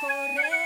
correr.